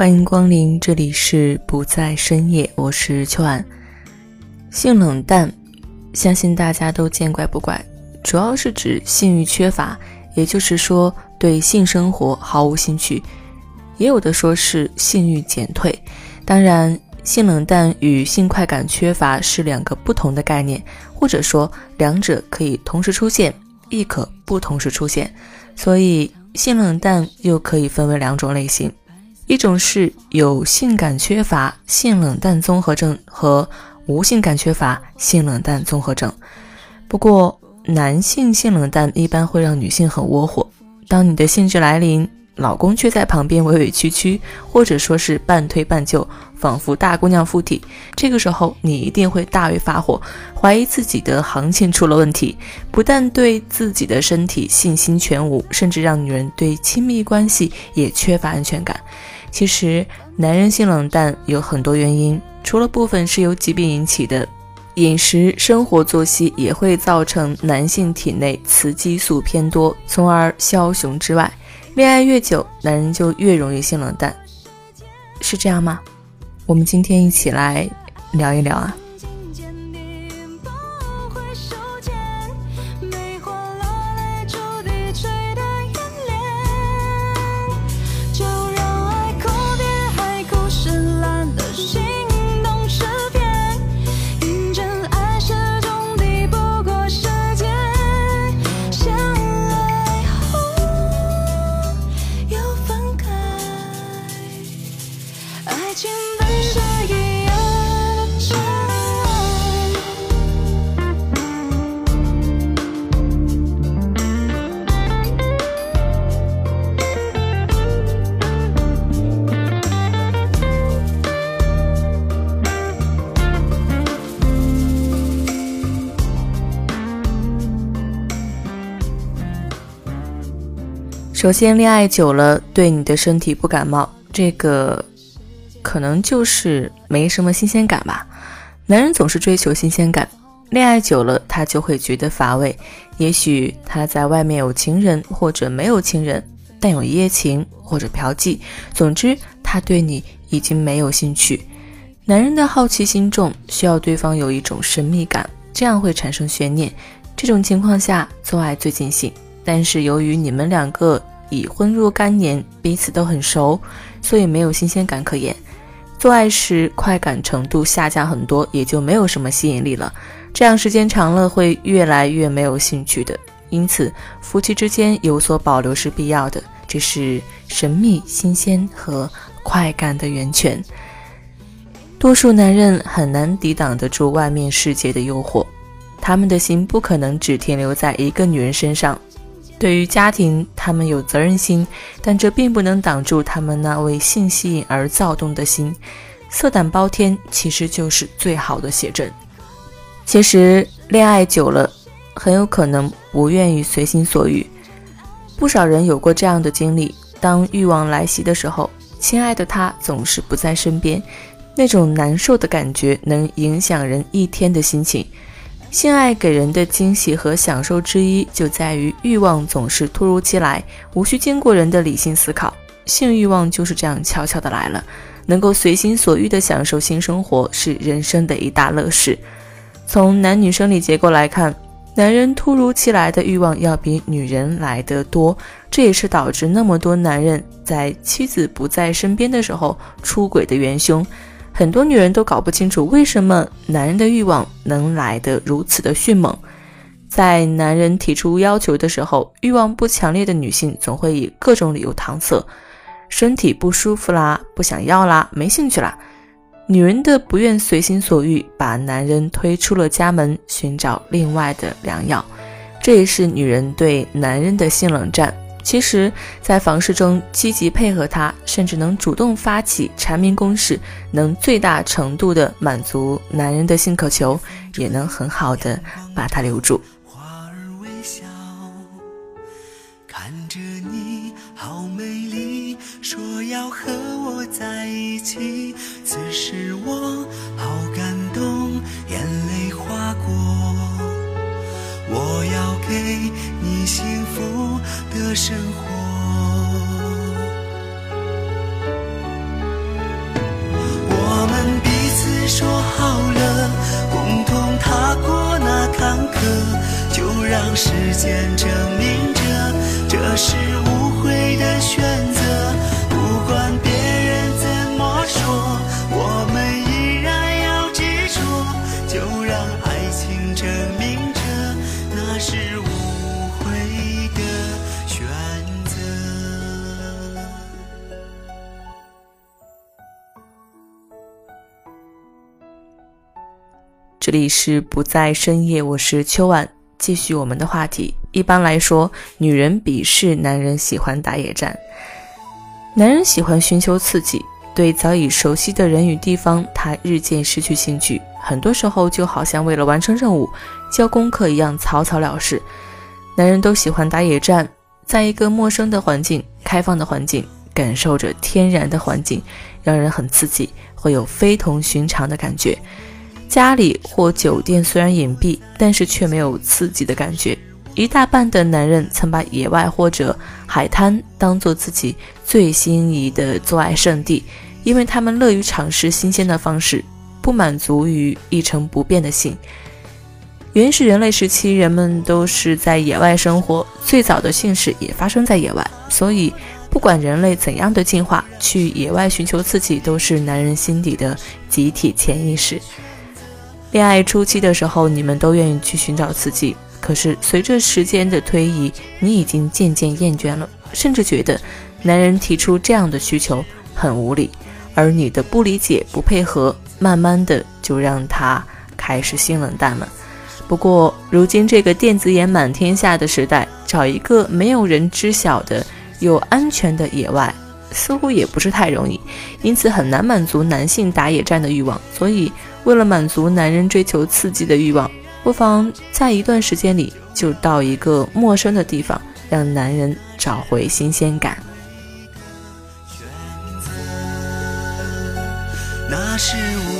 欢迎光临，这里是不在深夜，我是秋安。性冷淡，相信大家都见怪不怪，主要是指性欲缺乏，也就是说对性生活毫无兴趣，也有的说是性欲减退。当然，性冷淡与性快感缺乏是两个不同的概念，或者说两者可以同时出现，亦可不同时出现，所以性冷淡又可以分为两种类型。一种是有性感缺乏性冷淡综合症和无性感缺乏性冷淡综合症。不过，男性性冷淡一般会让女性很窝火。当你的兴致来临，老公却在旁边委委屈屈，或者说是半推半就，仿佛大姑娘附体。这个时候，你一定会大为发火，怀疑自己的行情出了问题，不但对自己的身体信心全无，甚至让女人对亲密关系也缺乏安全感。其实，男人性冷淡有很多原因，除了部分是由疾病引起的，饮食、生活作息也会造成男性体内雌激素偏多，从而枭雄之外，恋爱越久，男人就越容易性冷淡，是这样吗？我们今天一起来聊一聊啊。首先，恋爱久了对你的身体不感冒，这个可能就是没什么新鲜感吧。男人总是追求新鲜感，恋爱久了他就会觉得乏味。也许他在外面有情人或者没有情人，但有一夜情或者嫖妓，总之他对你已经没有兴趣。男人的好奇心重，需要对方有一种神秘感，这样会产生悬念。这种情况下做爱最尽兴。但是由于你们两个已婚若干年，彼此都很熟，所以没有新鲜感可言。做爱时快感程度下降很多，也就没有什么吸引力了。这样时间长了会越来越没有兴趣的。因此，夫妻之间有所保留是必要的，这是神秘、新鲜和快感的源泉。多数男人很难抵挡得住外面世界的诱惑，他们的心不可能只停留在一个女人身上。对于家庭，他们有责任心，但这并不能挡住他们那为性吸引而躁动的心。色胆包天，其实就是最好的写真。其实，恋爱久了，很有可能不愿意随心所欲。不少人有过这样的经历：当欲望来袭的时候，亲爱的他总是不在身边，那种难受的感觉能影响人一天的心情。性爱给人的惊喜和享受之一，就在于欲望总是突如其来，无需经过人的理性思考。性欲望就是这样悄悄的来了。能够随心所欲的享受性生活，是人生的一大乐事。从男女生理结构来看，男人突如其来的欲望要比女人来得多，这也是导致那么多男人在妻子不在身边的时候出轨的元凶。很多女人都搞不清楚为什么男人的欲望能来得如此的迅猛。在男人提出要求的时候，欲望不强烈的女性总会以各种理由搪塞，身体不舒服啦，不想要啦，没兴趣啦。女人的不愿随心所欲，把男人推出了家门，寻找另外的良药。这也是女人对男人的性冷战。其实，在房事中积极配合他，甚至能主动发起缠绵攻势，能最大程度的满足男人的性渴求，也能很好的把他留住。花儿微笑，看着你好美丽，说要和我在一起。此时我给你幸福的生活。我们彼此说好了，共同踏过那坎坷，就让时间证明着这是我这里是不在深夜，我是秋晚，继续我们的话题。一般来说，女人鄙视男人喜欢打野战，男人喜欢寻求刺激，对早已熟悉的人与地方，他日渐失去兴趣。很多时候，就好像为了完成任务、交功课一样草草了事。男人都喜欢打野战，在一个陌生的环境、开放的环境，感受着天然的环境，让人很刺激，会有非同寻常的感觉。家里或酒店虽然隐蔽，但是却没有刺激的感觉。一大半的男人曾把野外或者海滩当做自己最心仪的做爱圣地，因为他们乐于尝试新鲜的方式，不满足于一成不变的性。原始人类时期，人们都是在野外生活，最早的性事也发生在野外，所以不管人类怎样的进化，去野外寻求刺激都是男人心底的集体潜意识。恋爱初期的时候，你们都愿意去寻找刺激，可是随着时间的推移，你已经渐渐厌倦了，甚至觉得男人提出这样的需求很无理，而你的不理解、不配合，慢慢的就让他开始性冷淡了。不过，如今这个电子眼满天下的时代，找一个没有人知晓的、有安全的野外，似乎也不是太容易，因此很难满足男性打野战的欲望。所以，为了满足男人追求刺激的欲望，不妨在一段时间里就到一个陌生的地方，让男人找回新鲜感。选择，那是我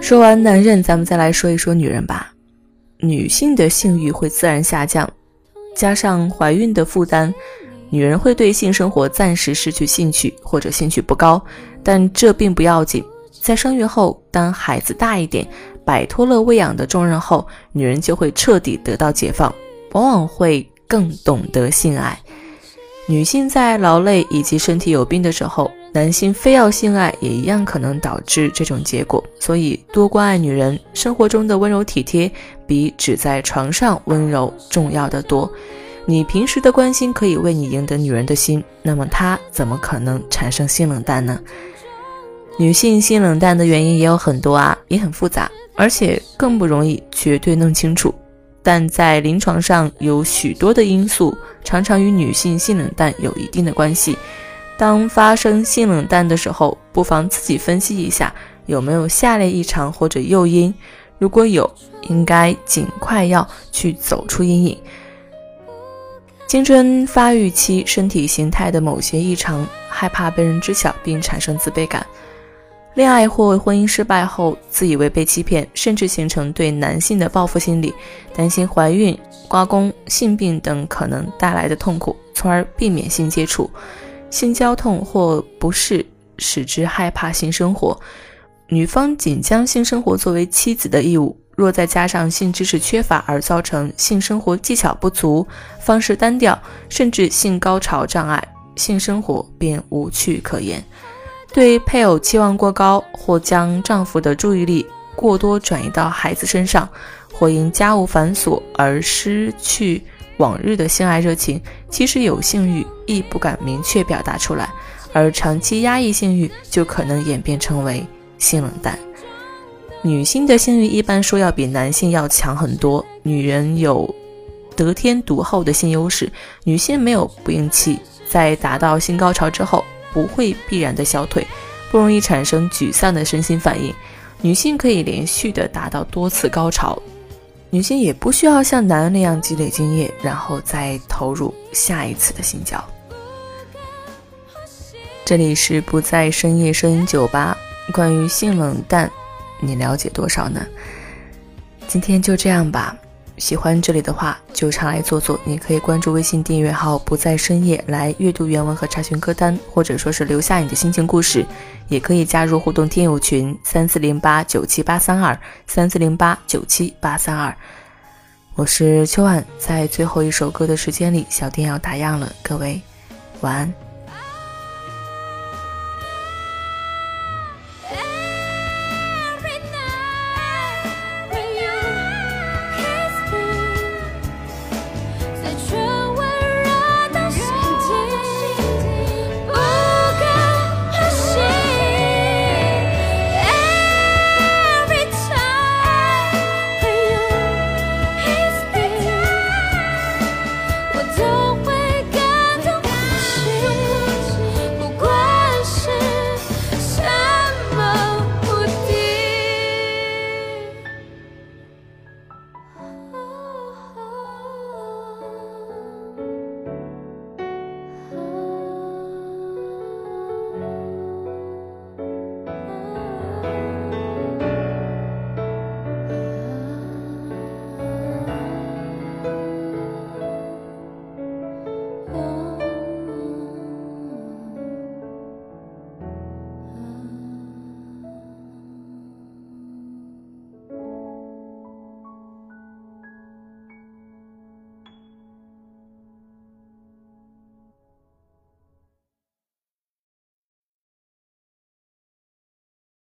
说完男人，咱们再来说一说女人吧。女性的性欲会自然下降，加上怀孕的负担，女人会对性生活暂时失去兴趣或者兴趣不高。但这并不要紧，在生育后，当孩子大一点，摆脱了喂养的重任后，女人就会彻底得到解放，往往会更懂得性爱。女性在劳累以及身体有病的时候，男性非要性爱也一样可能导致这种结果。所以，多关爱女人，生活中的温柔体贴比只在床上温柔重要的多。你平时的关心可以为你赢得女人的心，那么她怎么可能产生性冷淡呢？女性性冷淡的原因也有很多啊，也很复杂，而且更不容易绝对弄清楚。但在临床上，有许多的因素常常与女性性冷淡有一定的关系。当发生性冷淡的时候，不妨自己分析一下有没有下列异常或者诱因。如果有，应该尽快要去走出阴影。青春发育期身体形态的某些异常，害怕被人知晓并产生自卑感。恋爱或婚姻失败后，自以为被欺骗，甚至形成对男性的报复心理，担心怀孕、刮宫、性病等可能带来的痛苦，从而避免性接触。性交痛或不适使之害怕性生活。女方仅将性生活作为妻子的义务，若再加上性知识缺乏而造成性生活技巧不足、方式单调，甚至性高潮障碍，性生活便无趣可言。对配偶期望过高，或将丈夫的注意力过多转移到孩子身上，或因家务繁琐而失去往日的性爱热情，即使有性欲，亦不敢明确表达出来，而长期压抑性欲，就可能演变成为性冷淡。女性的性欲一般说要比男性要强很多，女人有得天独厚的性优势，女性没有不应期，在达到性高潮之后。不会必然的消退，不容易产生沮丧的身心反应。女性可以连续的达到多次高潮，女性也不需要像男人那样积累经验，然后再投入下一次的性交。这里是不在深夜声音酒吧，关于性冷淡，你了解多少呢？今天就这样吧。喜欢这里的话，就常来坐坐。你可以关注微信订阅号“不在深夜”来阅读原文和查询歌单，或者说是留下你的心情故事。也可以加入互动听友群三四零八九七八三二三四零八九七八三二。我是秋晚，在最后一首歌的时间里，小店要打烊了，各位晚安。